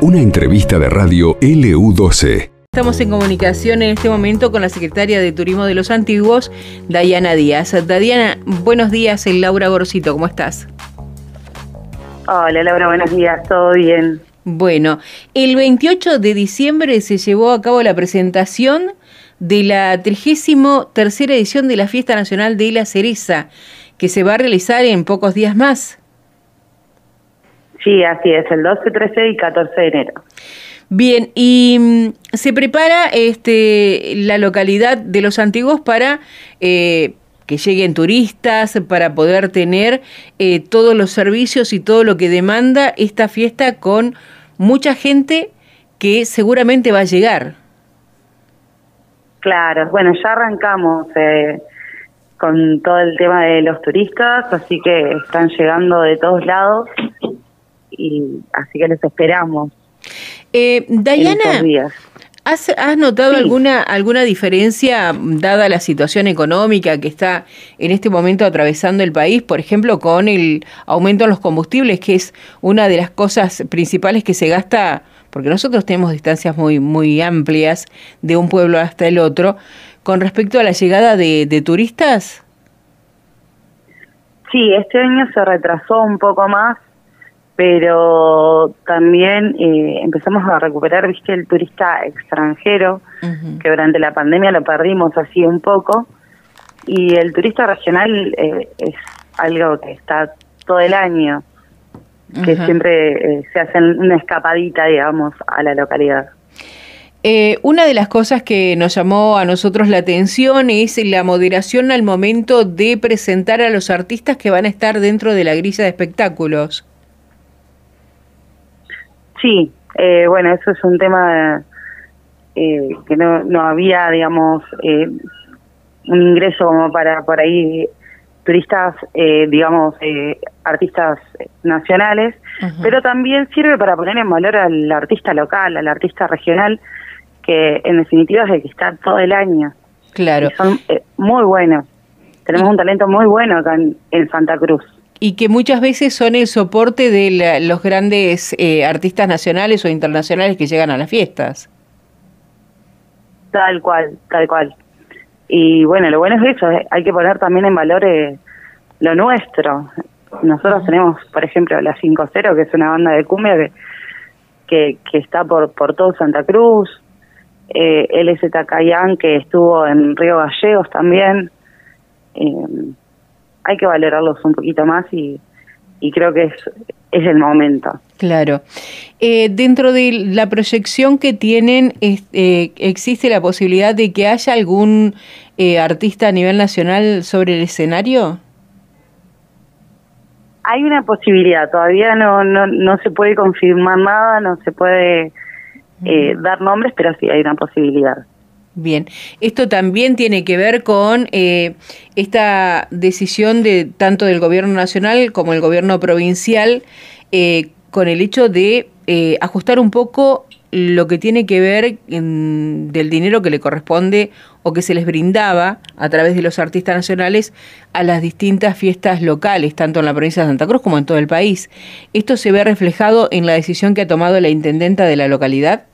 Una entrevista de radio LU12. Estamos en comunicación en este momento con la secretaria de Turismo de los Antiguos, Dayana Díaz. Dayana, buenos días, el Laura Gorcito, ¿cómo estás? Hola Laura, buenos días, ¿todo bien? Bueno, el 28 de diciembre se llevó a cabo la presentación de la 33 edición de la Fiesta Nacional de la Cereza, que se va a realizar en pocos días más. Sí, así es, el 12, 13 y 14 de enero. Bien, y mm, se prepara este, la localidad de los antiguos para eh, que lleguen turistas, para poder tener eh, todos los servicios y todo lo que demanda esta fiesta con mucha gente que seguramente va a llegar. Claro, bueno, ya arrancamos eh, con todo el tema de los turistas, así que están llegando de todos lados y así que les esperamos. Eh, Dayana, ¿has, ¿has, notado alguna, alguna diferencia dada la situación económica que está en este momento atravesando el país, por ejemplo, con el aumento en los combustibles, que es una de las cosas principales que se gasta, porque nosotros tenemos distancias muy, muy amplias de un pueblo hasta el otro, con respecto a la llegada de, de turistas? Sí, este año se retrasó un poco más pero también eh, empezamos a recuperar, viste, el turista extranjero, que durante la pandemia lo perdimos así un poco, y el turista regional eh, es algo que está todo el año, que siempre eh, se hace una escapadita, digamos, a la localidad. una de las cosas que nos llamó a nosotros la atención es la moderación al momento de presentar a los artistas que van a estar dentro de la grilla de espectáculos. Sí, eh, bueno, eso es un tema eh, que no, no había, digamos, eh, un ingreso como para por ahí turistas, eh, digamos, eh, artistas nacionales, pero también sirve para poner en valor al artista local, al artista regional, que en definitiva es el que está todo el año. Claro. son eh, muy buenos. Tenemos un talento muy bueno acá en Santa Cruz y que muchas veces son el soporte de los grandes eh, artistas nacionales o internacionales que llegan a las fiestas. Tal cual, tal cual. Y bueno, lo bueno es eso, eh, hay que poner también en valor eh, lo nuestro. Nosotros tenemos, por ejemplo, la 5-0, que es una banda de cumbia que, que, está por, por todo Santa Cruz, eh, LZ Cayán, que estuvo en Río Gallegos también. Eh, hay que valorarlos un poquito más y, creo que es, es el momento. Claro. Eh, dentro de la proyección que tienen, eh, ¿existe la posibilidad de que haya algún eh, artista a nivel nacional sobre el escenario? Hay una posibilidad, todavía no, no, no se puede confirmar nada, no se puede dar nombres, pero sí hay una posibilidad. Bien, esto también tiene que ver con eh, esta decisión de tanto del gobierno nacional como el gobierno provincial, eh, con el hecho de eh, ajustar un poco lo que tiene que ver del dinero que le corresponde o que se les brindaba a través de los artistas nacionales a las distintas fiestas locales, tanto en la provincia de Santa Cruz como en todo el país. ¿Esto se ve reflejado en la decisión que ha tomado la intendenta de la localidad?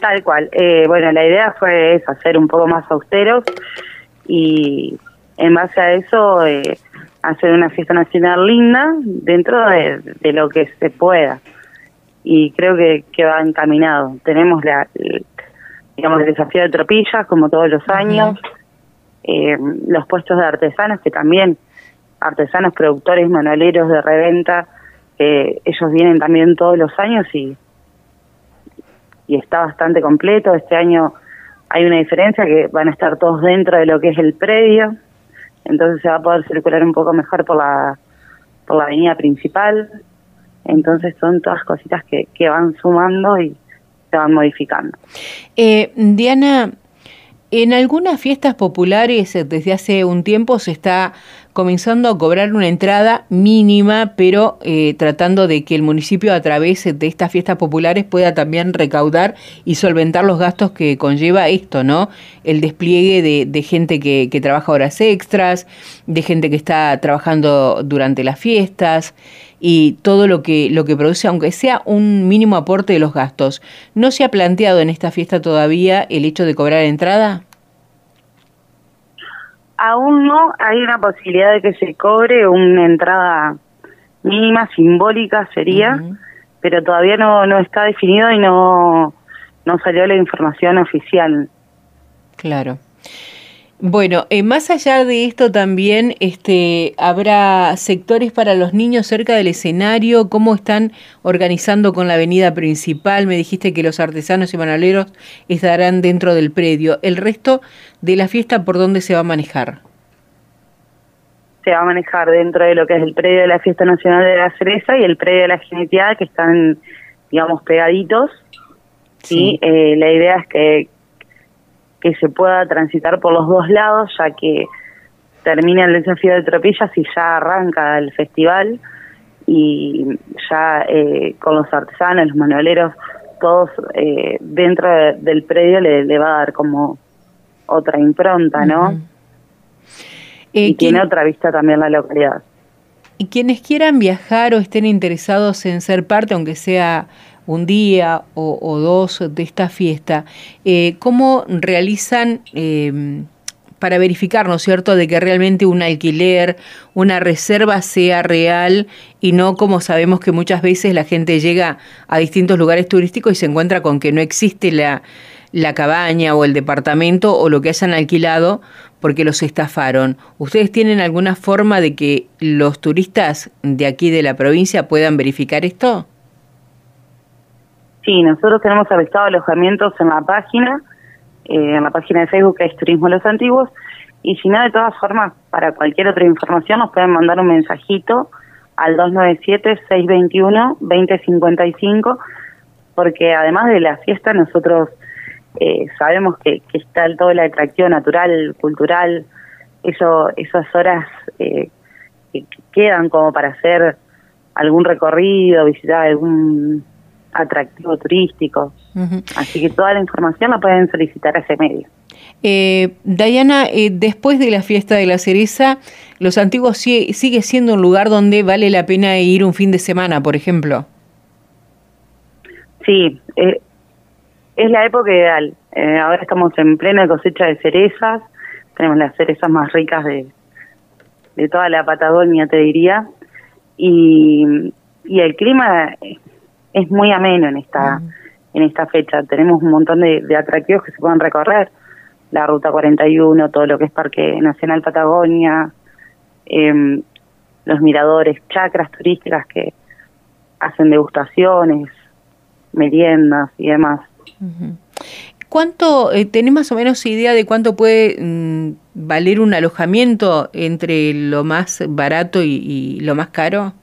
Tal cual. Eh, bueno, la idea fue eso, hacer un poco más austeros y en base a eso eh, hacer una fiesta nacional linda dentro de, lo que se pueda. Y creo que, que va encaminado. Tenemos la, el, digamos, el desafío de tropillas, como todos los años, eh, los puestos de artesanos, que también artesanos, productores, manualeros de reventa, ellos vienen también todos los años y y está bastante completo. Este año hay una diferencia que van a estar todos dentro de lo que es el predio, entonces se va a poder circular un poco mejor por la, por la avenida principal. Entonces son todas cositas que, que van sumando y se van modificando. Eh, Diana, en algunas fiestas populares eh, desde hace un tiempo se está comenzando a cobrar una entrada mínima, pero eh, tratando de que el municipio a través de estas fiestas populares pueda también recaudar y solventar los gastos que conlleva esto, ¿no? El despliegue de, gente que, trabaja horas extras, de gente que está trabajando durante las fiestas. y todo lo que, lo que produce, aunque sea un mínimo aporte de los gastos. ¿No se ha planteado en esta fiesta todavía el hecho de cobrar entrada? Aún no, hay una posibilidad de que se cobre una entrada mínima, simbólica sería, pero todavía no, no está definido y no, no salió la información oficial. Claro. Bueno, eh, más allá de esto también este, habrá sectores para los niños cerca del escenario, cómo están organizando con la avenida principal, me dijiste que los artesanos y manualeros estarán dentro del predio, el resto de la fiesta, ¿por dónde se va a manejar? Se va a manejar dentro de lo que es el predio de la Fiesta Nacional de la Cereza y el predio de la Genetia, que están, digamos, pegaditos. Sí. Y eh, la idea es que que se pueda transitar por los dos lados, ya que termina el desafío de tropillas y ya arranca el festival y ya eh, con los artesanos, los manualeros, todos eh, dentro del predio le, va a dar como otra impronta, ¿no? Eh, y tiene otra vista también la localidad. Y quienes quieran viajar o estén interesados en ser parte, aunque sea un día o, dos de esta fiesta, eh, ¿cómo realizan eh, para verificar, ¿no es cierto?, de que realmente un alquiler, una reserva sea real y no como sabemos que muchas veces la gente llega a distintos lugares turísticos y se encuentra con que no existe la, la cabaña o el departamento o lo que hayan alquilado porque los estafaron. ¿Ustedes tienen alguna forma de que los turistas de aquí de la provincia puedan verificar esto? Sí, nosotros tenemos avistado alojamientos en la página, eh, en la página de Facebook que es Turismo Los Antiguos, y si no, de todas formas, para cualquier otra información nos pueden mandar un mensajito al 297-621-2055, porque además de la fiesta nosotros eh, sabemos que, que, está todo el atractivo natural, cultural, eso, esas horas eh, que quedan como para hacer algún recorrido, visitar algún atractivo turístico. Así que toda la información la pueden solicitar a ese medio. Eh, Dayana, eh, después de la fiesta de la cereza, Los Antiguos sigue siendo un lugar donde vale la pena ir un fin de semana, por ejemplo. Sí, eh, es la época ideal. Eh, ahora estamos en plena cosecha de cerezas, tenemos las cerezas más ricas de, de toda la Patagonia, te diría, y, y el clima es muy ameno en esta en esta fecha. Tenemos un montón de, atractivos que se pueden recorrer. La Ruta 41, todo lo que es Parque Nacional Patagonia, em, los miradores, chacras turísticas que hacen degustaciones, meriendas y demás. ¿Cuánto, eh, tenés más o menos idea de cuánto puede mm, valer un alojamiento entre lo más barato y lo más caro?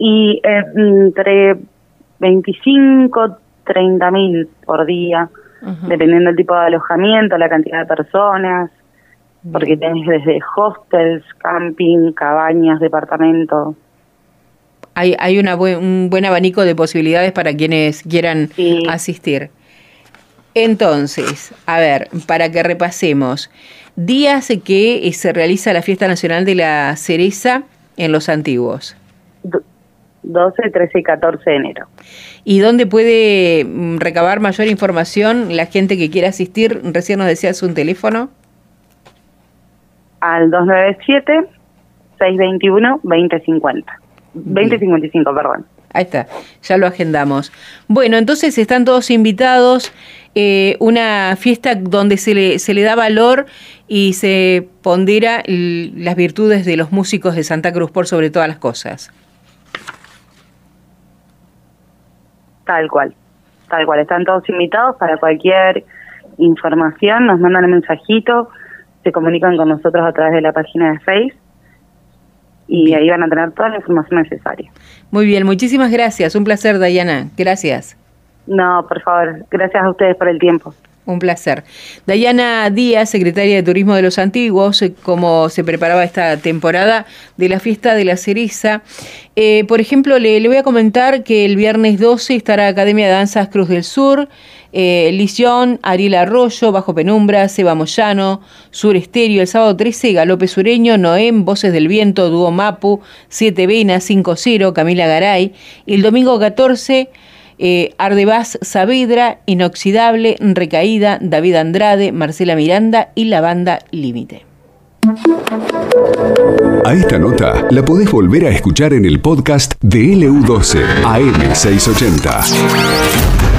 Y eh, entre 25, 30 mil por día, dependiendo del tipo de alojamiento, la cantidad de personas, porque tenés desde hostels, camping, cabañas, departamentos. Hay, hay una un buen abanico de posibilidades para quienes quieran asistir. Entonces, a ver, para que repasemos, días que se realiza la Fiesta Nacional de la Cereza en los antiguos. 12, 13 y 14 de enero. ¿Y dónde puede mm, recabar mayor información la gente que quiera asistir? Recién nos decías un teléfono. Al 297-621-2050. 2055, perdón. Ahí está, ya lo agendamos. Bueno, entonces están todos invitados. Eh, una fiesta donde se le, se le da valor y se pondera las virtudes de los músicos de Santa Cruz por sobre todas las cosas. Tal cual, tal cual. Están todos invitados para cualquier información, nos mandan un mensajito, se comunican con nosotros a través de la página de Facebook y ahí van a tener toda la información necesaria. Muy bien, muchísimas gracias. Un placer, Dayana. Gracias. No, por favor. Gracias a ustedes por el tiempo. Un placer. Dayana Díaz, secretaria de Turismo de los Antiguos, eh, como se preparaba esta temporada de la fiesta de la cereza. Eh, por ejemplo, le, voy a comentar que el viernes 12 estará Academia de Danzas Cruz del Sur, eh, Lisión, Ariel Arroyo, Bajo Penumbra, Seba Moyano, Sur Estéreo, el sábado 13, Galope Sureño, Noem, Voces del Viento, Dúo Mapu, Siete Venas, 5-0, Camila Garay, y el domingo 14, eh, Ardebás Saavedra, Inoxidable, Recaída, David Andrade, Marcela Miranda y la banda Límite. A esta nota la podés volver a escuchar en el podcast de LU12 AM680.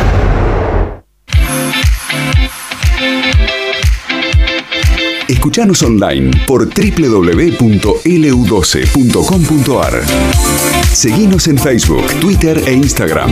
Escuchanos online por www.lu12.com.ar. Seguinos en Facebook, Twitter e Instagram.